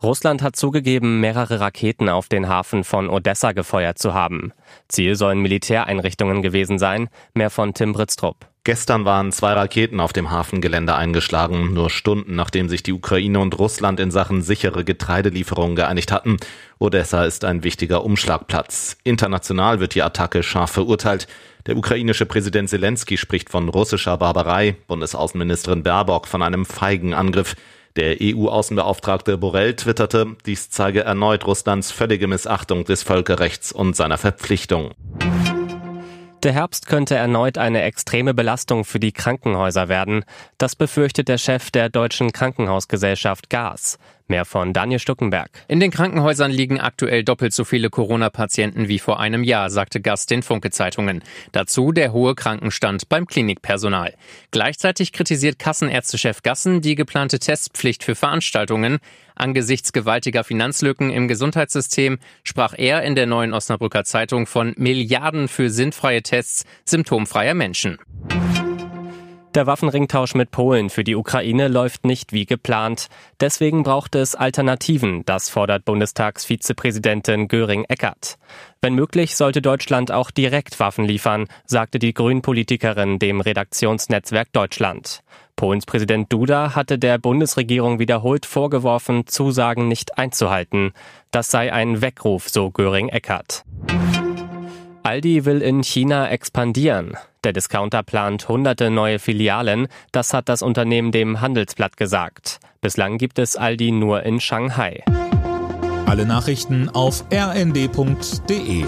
Russland hat zugegeben, mehrere Raketen auf den Hafen von Odessa gefeuert zu haben. Ziel sollen Militäreinrichtungen gewesen sein. Mehr von Tim Britztrup. Gestern waren zwei Raketen auf dem Hafengelände eingeschlagen, nur Stunden nachdem sich die Ukraine und Russland in Sachen sichere Getreidelieferungen geeinigt hatten. Odessa ist ein wichtiger Umschlagplatz. International wird die Attacke scharf verurteilt. Der ukrainische Präsident Zelensky spricht von russischer Barbarei, Bundesaußenministerin Baerbock von einem feigen Angriff. Der EU-Außenbeauftragte Borrell twitterte, dies zeige erneut Russlands völlige Missachtung des Völkerrechts und seiner Verpflichtung. Der Herbst könnte erneut eine extreme Belastung für die Krankenhäuser werden. Das befürchtet der Chef der Deutschen Krankenhausgesellschaft GAS. Mehr von Daniel Stuckenberg. In den Krankenhäusern liegen aktuell doppelt so viele Corona-Patienten wie vor einem Jahr, sagte Gast den Funke-Zeitungen. Dazu der hohe Krankenstand beim Klinikpersonal. Gleichzeitig kritisiert Kassenärztechef Gassen die geplante Testpflicht für Veranstaltungen. Angesichts gewaltiger Finanzlücken im Gesundheitssystem sprach er in der neuen Osnabrücker Zeitung von Milliarden für sinnfreie Tests symptomfreier Menschen. Der Waffenringtausch mit Polen für die Ukraine läuft nicht wie geplant. Deswegen braucht es Alternativen, das fordert Bundestagsvizepräsidentin Göring-Eckert. Wenn möglich, sollte Deutschland auch direkt Waffen liefern, sagte die Grünpolitikerin dem Redaktionsnetzwerk Deutschland. Polens Präsident Duda hatte der Bundesregierung wiederholt vorgeworfen, Zusagen nicht einzuhalten. Das sei ein Weckruf, so Göring-Eckert. Aldi will in China expandieren. Der Discounter plant hunderte neue Filialen. Das hat das Unternehmen dem Handelsblatt gesagt. Bislang gibt es Aldi nur in Shanghai. Alle Nachrichten auf rnd.de